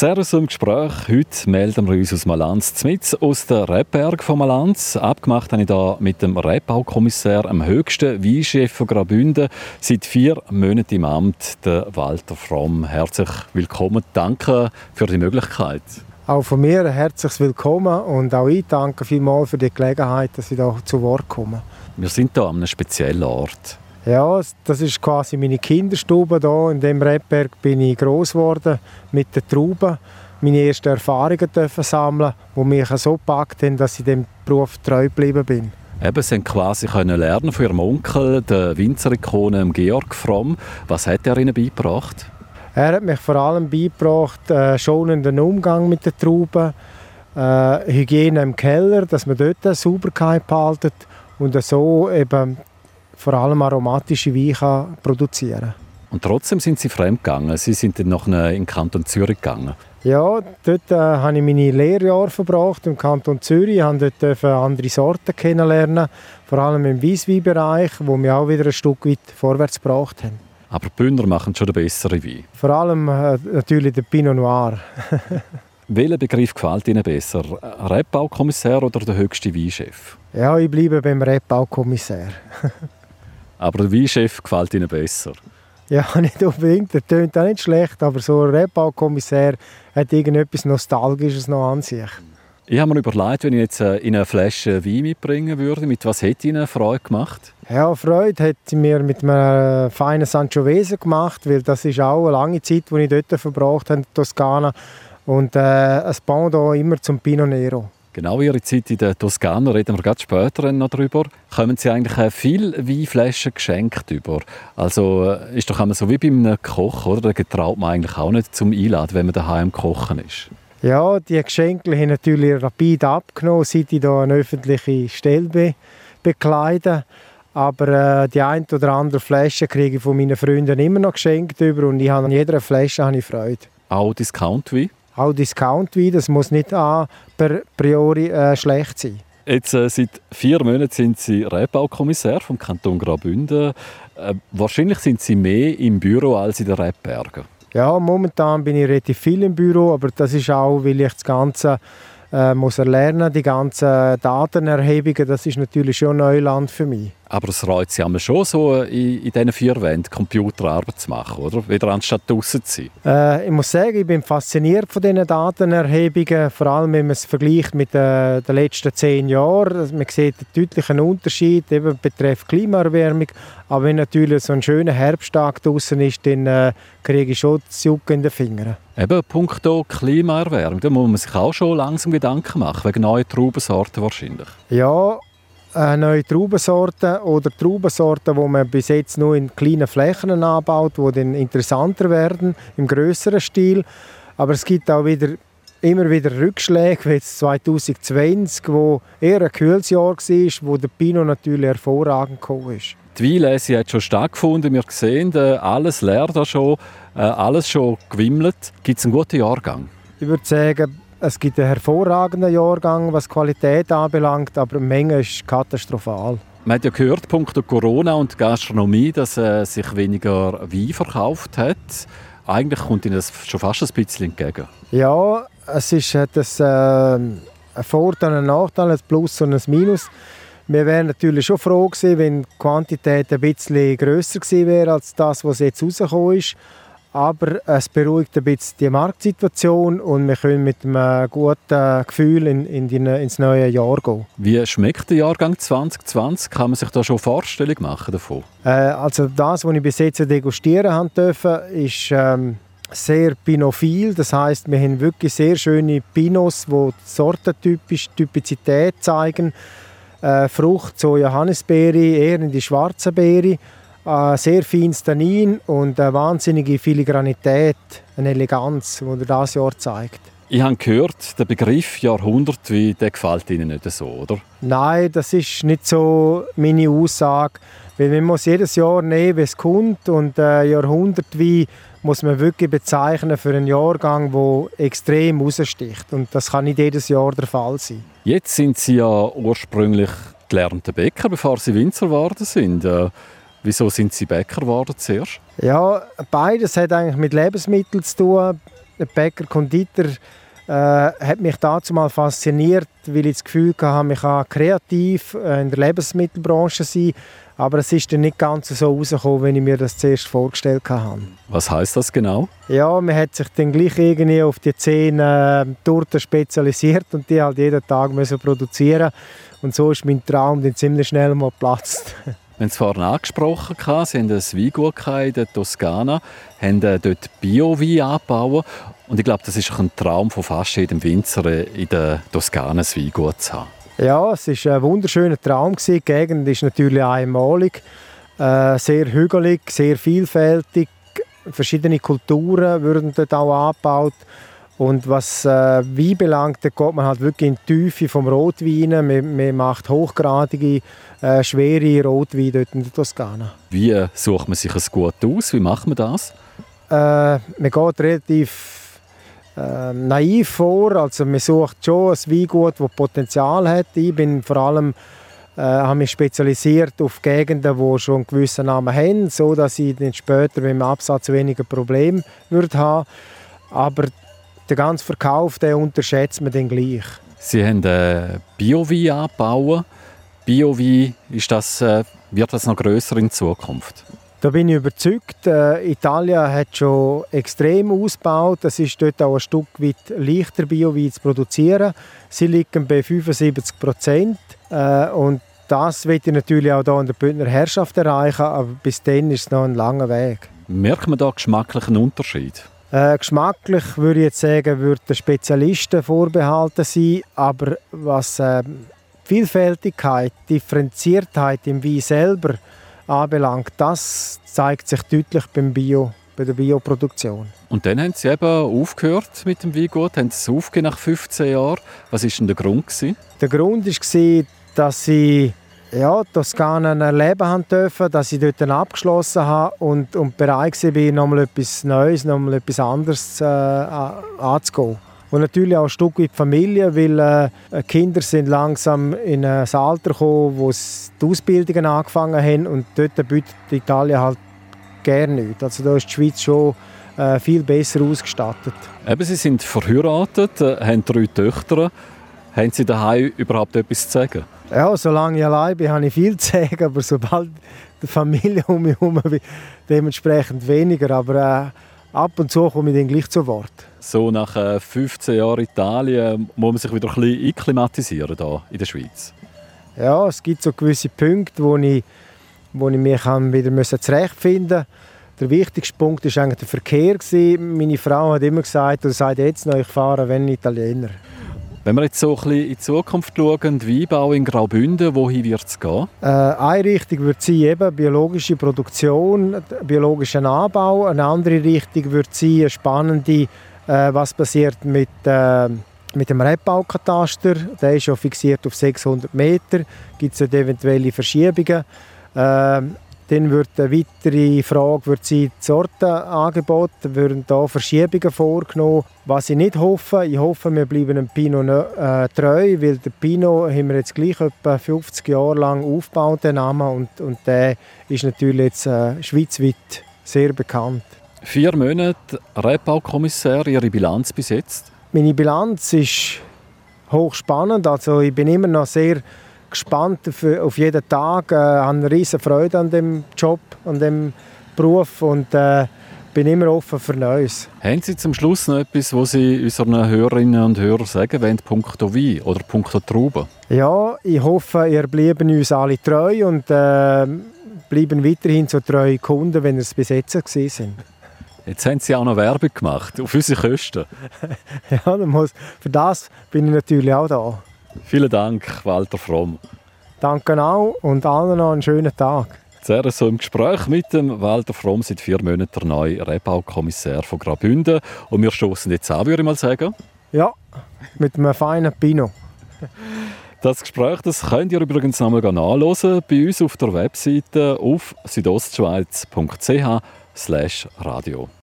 Servus im Gespräch. Heute melden wir uns aus Malanz, mit aus der Rebberg von Malanz. Abgemacht habe ich hier mit dem Rebbaukommissär, dem höchsten Weinchef von Graubünden, seit vier Monaten im Amt, der Walter Fromm. Herzlich willkommen. Danke für die Möglichkeit. Auch von mir ein herzliches Willkommen und auch ich danke vielmals für die Gelegenheit, dass ich hier zu Wort komme. Wir sind hier an einem speziellen Ort. Ja, das ist quasi meine Kinderstube hier. In dem Rebberg bin ich groß geworden mit den Trauben. Meine ersten Erfahrungen dürfen sammeln, die mich so gepackt haben, dass ich dem Beruf treu geblieben bin. Eben, Sie quasi können lernen von Ihrem Onkel, der Winzerikone Georg Fromm. Was hat er Ihnen beigebracht? Er hat mich vor allem beigebracht, äh, schonenden Umgang mit den Trauben, äh, Hygiene im Keller, dass man dort Sauberkeit behalten und so eben vor allem aromatische Weine produzieren Und trotzdem sind Sie fremd gegangen. Sie sind dann noch in den Kanton Zürich gegangen. Ja, dort äh, habe ich meine Lehrjahre verbracht im Kanton Zürich. Ich durfte dort andere Sorten kennenlernen, vor allem im Weissweinbereich, wo wir auch wieder ein Stück weit vorwärts gebracht haben. Aber die Bündner machen schon den besseren Wein. Vor allem äh, natürlich der Pinot Noir. Welcher Begriff gefällt Ihnen besser? Rebbaukommissär oder der höchste Weinchef? Ja, ich bleibe beim Rebbaukommissär. Aber der Weinchef gefällt Ihnen besser? Ja, nicht unbedingt. Der tönt auch nicht schlecht, aber so ein Rebbaukommissär hat irgendetwas Nostalgisches noch an sich. Ich habe mir überlegt, wenn ich jetzt äh, in eine Flasche Wein mitbringen würde, mit was hätte Ihnen Freude gemacht? Ja, Freude hat mir mit einem feinen Sangiovese gemacht, weil das ist auch eine lange Zeit, die ich dort verbracht habe in Toskana. Und äh, ein Pendant immer zum Pinot Nero. Genau Ihre Zeit in der Toskana, reden wir ganz später noch darüber. Kommen Sie eigentlich äh, viele Weinflaschen geschenkt über? Also äh, ist doch immer so wie bei einem Koch, oder? Da traut man eigentlich auch nicht zum Einladen, wenn man daheim kochen ist. Ja, die Geschenke haben natürlich rapid abgenommen, seit ich hier eine öffentliche Stelle be bekleide. Aber äh, die ein oder andere Flasche kriege ich von meinen Freunden immer noch geschenkt über und ich habe an jeder Flasche habe ich Freude. Auch Discount-Wein? Auch Discount-Wein, das muss nicht a priori äh, schlecht sein. Jetzt, äh, seit vier Monaten sind Sie Rebbaukommissär vom Kanton Graubünden. Äh, wahrscheinlich sind Sie mehr im Büro als in den Rebbergen. Ja, momentan bin ich relativ viel im Büro, aber das ist auch, weil ich das Ganze äh, muss erlernen, die ganzen Datenerhebungen, das ist natürlich schon Neuland für mich. Aber es reizt Sie schon so, in, in diesen vier Wänden Computerarbeit zu machen, oder? Wieder anstatt draußen zu sein. Äh, ich muss sagen, ich bin fasziniert von diesen Datenerhebungen, vor allem wenn man es vergleicht mit äh, den letzten zehn Jahren. Also, man sieht einen deutlichen Unterschied eben betreffend Klimaerwärmung. Aber wenn natürlich so ein schöner Herbsttag draußen ist, dann äh, kriege ich schon das Jucken in den Fingern. Eben, punkto Klimaerwärmung, da muss man sich auch schon langsam Gedanken machen, wegen neuen Traubensorten wahrscheinlich. Ja, äh, neue Traubensorten oder Traubensorten, die man bis jetzt nur in kleinen Flächen anbaut, die dann interessanter werden im größeren Stil. Aber es gibt auch wieder immer wieder Rückschläge, wie jetzt 2020, wo eher ein kühles Jahr war, wo der Pinot natürlich hervorragend gekommen ist. Die Weinlese hat schon stattgefunden. Wir sehen äh, alles leer da schon, äh, alles schon gewimmelt. Gibt es einen guten Jahrgang? Ich würde sagen, es gibt einen hervorragenden Jahrgang, was Qualität anbelangt, aber die Menge ist katastrophal. Man hat ja gehört, punkto Corona und Gastronomie, dass äh, sich weniger Wein verkauft hat. Eigentlich kommt Ihnen das schon fast ein bisschen entgegen. Ja, es ist das, äh, ein Vorteil und ein Nachteil, ein Plus und ein Minus. Wir wären natürlich schon froh gewesen, wenn die Quantität ein bisschen grösser gewesen wäre als das, was jetzt rausgekommen ist. Aber es beruhigt ein bisschen die Marktsituation und wir können mit einem guten Gefühl in, in die, ins neue Jahr gehen. Wie schmeckt der Jahrgang 2020? Kann man sich da schon Vorstellung machen davon? Äh, also das, was ich bis jetzt degustieren durfte, ist ähm, sehr pinophil. Das heißt, wir haben wirklich sehr schöne Pinos, die sortentypisch Typizität zeigen. Äh, Frucht, so Johannisbeere, eher in die schwarze Beere sehr feines Tannin und eine wahnsinnige Filigranität, eine Eleganz, die er dieses Jahr zeigt. Ich habe gehört, der Begriff Jahrhundert, wie der gefällt Ihnen nicht so, oder? Nein, das ist nicht so meine Aussage. Weil man muss jedes Jahr nehmen, wie es kommt. Und äh, Jahrhundert wie muss man wirklich bezeichnen für einen Jahrgang, der extrem raussticht. Und das kann nicht jedes Jahr der Fall sein. Jetzt sind Sie ja ursprünglich gelernte Bäcker, bevor Sie Winzer geworden sind. Wieso sind Sie Bäcker geworden zuerst? Ja, beides hat eigentlich mit Lebensmitteln zu tun. Bäcker Konditor äh, hat mich dazu mal fasziniert, weil ich das Gefühl hatte, ich kann kreativ äh, in der Lebensmittelbranche sein, aber es ist dann nicht ganz so rausgekommen, wie ich mir das zuerst vorgestellt habe. Was heißt das genau? Ja, man hat sich dann gleich irgendwie auf die zehn äh, Torten spezialisiert und die halt jeden Tag müssen produzieren und so ist mein Traum dann ziemlich schnell mal geplatzt. Wir haben es vorhin angesprochen, Sie haben ein Weingut in der Toskana, haben äh, dort Bio-Wein angebaut. Und ich glaube, das ist ein Traum von fast jedem Winzer, äh, in der Toskana ein Weingut zu haben. Ja, es war ein wunderschöner Traum. Die Gegend ist natürlich einmalig, äh, sehr hügelig, sehr vielfältig. Verschiedene Kulturen wurden dort auch angebaut. Und was äh, Wein belangt, da geht man halt wirklich in die Tiefe vom Rotwein. Man, man macht hochgradige, äh, schwere Rotwein dort in der Toskana. Wie sucht man sich ein gut aus? Wie macht man das? Äh, man geht relativ äh, naiv vor. Also man sucht schon ein Weingut, das Potenzial hat. Ich bin vor allem äh, habe mich spezialisiert auf Gegenden, die schon einen gewissen Namen haben, so dass ich dann später mit dem Absatz weniger Probleme würde haben. Aber den ganzen Verkauf den unterschätzt man dann gleich. Sie haben äh, Bio-Wein angebaut. Bio-Wein, das, äh, wird das noch grösser in Zukunft? Da bin ich überzeugt. Äh, Italien hat schon extrem ausgebaut. Es ist dort auch ein Stück weit leichter, Bio-Wein zu produzieren. Sie liegen bei 75 Prozent. Äh, und das wird ich natürlich auch hier in der Bündner Herrschaft erreichen, aber bis dann ist es noch ein langer Weg. Merkt man da geschmacklichen Unterschied? Äh, geschmacklich würde ich jetzt sagen, würde den Spezialisten vorbehalten sein, aber was äh, Vielfältigkeit, Differenziertheit im Wein selber anbelangt, das zeigt sich deutlich beim Bio, bei der Bioproduktion. Und dann haben Sie eben aufgehört mit dem Weingut, haben Sie es aufgegeben nach 15 Jahren. Was war denn der Grund? Gewesen? Der Grund war, dass Sie ja, Toskana erleben haben dürfen, dass ich dort abgeschlossen habe und, und bereit war, nochmal etwas Neues, nochmal etwas anderes äh, anzugehen. Und natürlich auch ein Stück weit Familie, weil äh, Kinder sind langsam in ein Alter gekommen, wo sie die Ausbildungen angefangen haben und dort bietet Italien halt gerne nichts. Also da ist die Schweiz schon äh, viel besser ausgestattet. Eben, Sie sind verheiratet, äh, haben drei Töchter. Haben Sie daheim überhaupt etwas zu sagen? Ja, solange ich allein bin, habe ich viel zu sagen, aber sobald die Familie um mich herum bin, dementsprechend weniger. Aber äh, ab und zu komme ich dann gleich zu Wort. So nach äh, 15 Jahren Italien muss man sich wieder ein bisschen einklimatisieren hier in der Schweiz? Ja, es gibt so gewisse Punkte, wo ich, wo ich mich wieder zurechtfinden musste. Der wichtigste Punkt war eigentlich der Verkehr. Meine Frau hat immer gesagt, oder sagt jetzt noch, ich fahre wenn Italiener. Wenn wir jetzt so ein bisschen in die Zukunft schauen, Weinbau in Graubünden, wohin wird es gehen? Äh, eine Richtung wird sein eben biologische Produktion, biologischer Anbau. Eine andere Richtung wird sein eine spannende, äh, was passiert mit, äh, mit dem Rebbaukataster. Der ist schon fixiert auf 600 Meter. Gibt es eventuelle Verschiebungen? Dann wird eine weitere Frage wird sein, das Sortenangebot. Würden da Verschiebungen vorgenommen? Was ich nicht hoffe, ich hoffe, wir bleiben dem Pinot äh, treu, weil der Pinot haben wir jetzt gleich etwa 50 Jahre lang aufgebaut, den Namen, und, und der ist natürlich jetzt äh, schweizweit sehr bekannt. Vier Monate Rebbaukommissar, Ihre Bilanz bis jetzt? Meine Bilanz ist hochspannend, also ich bin immer noch sehr gespannt auf jeden Tag, äh, habe eine riesige Freude an dem Job, an dem Beruf und äh, bin immer offen für Neues. Haben Sie zum Schluss noch etwas, was Sie unseren Hörerinnen und Hörern sagen wollen, punkto Wein oder punkto Trauben? Ja, ich hoffe, ihr bleiben uns alle treu und äh, bleiben weiterhin so treue Kunden, wenn es bis jetzt sind. Jetzt haben Sie auch noch Werbung gemacht, auf unsere Kosten. ja, muss, für das bin ich natürlich auch da. Vielen Dank, Walter Fromm. Danke auch und allen noch einen schönen Tag. Sehr so im Gespräch mit dem Walter Fromm seit vier Monaten der neue Rebaukommissar von Graubünden. Und wir stoßen jetzt an, würde ich mal sagen. Ja, mit einem feinen Pinot. Das Gespräch das könnt ihr übrigens nochmal nachlesen bei uns auf der Webseite auf südostschweiz.ch radio.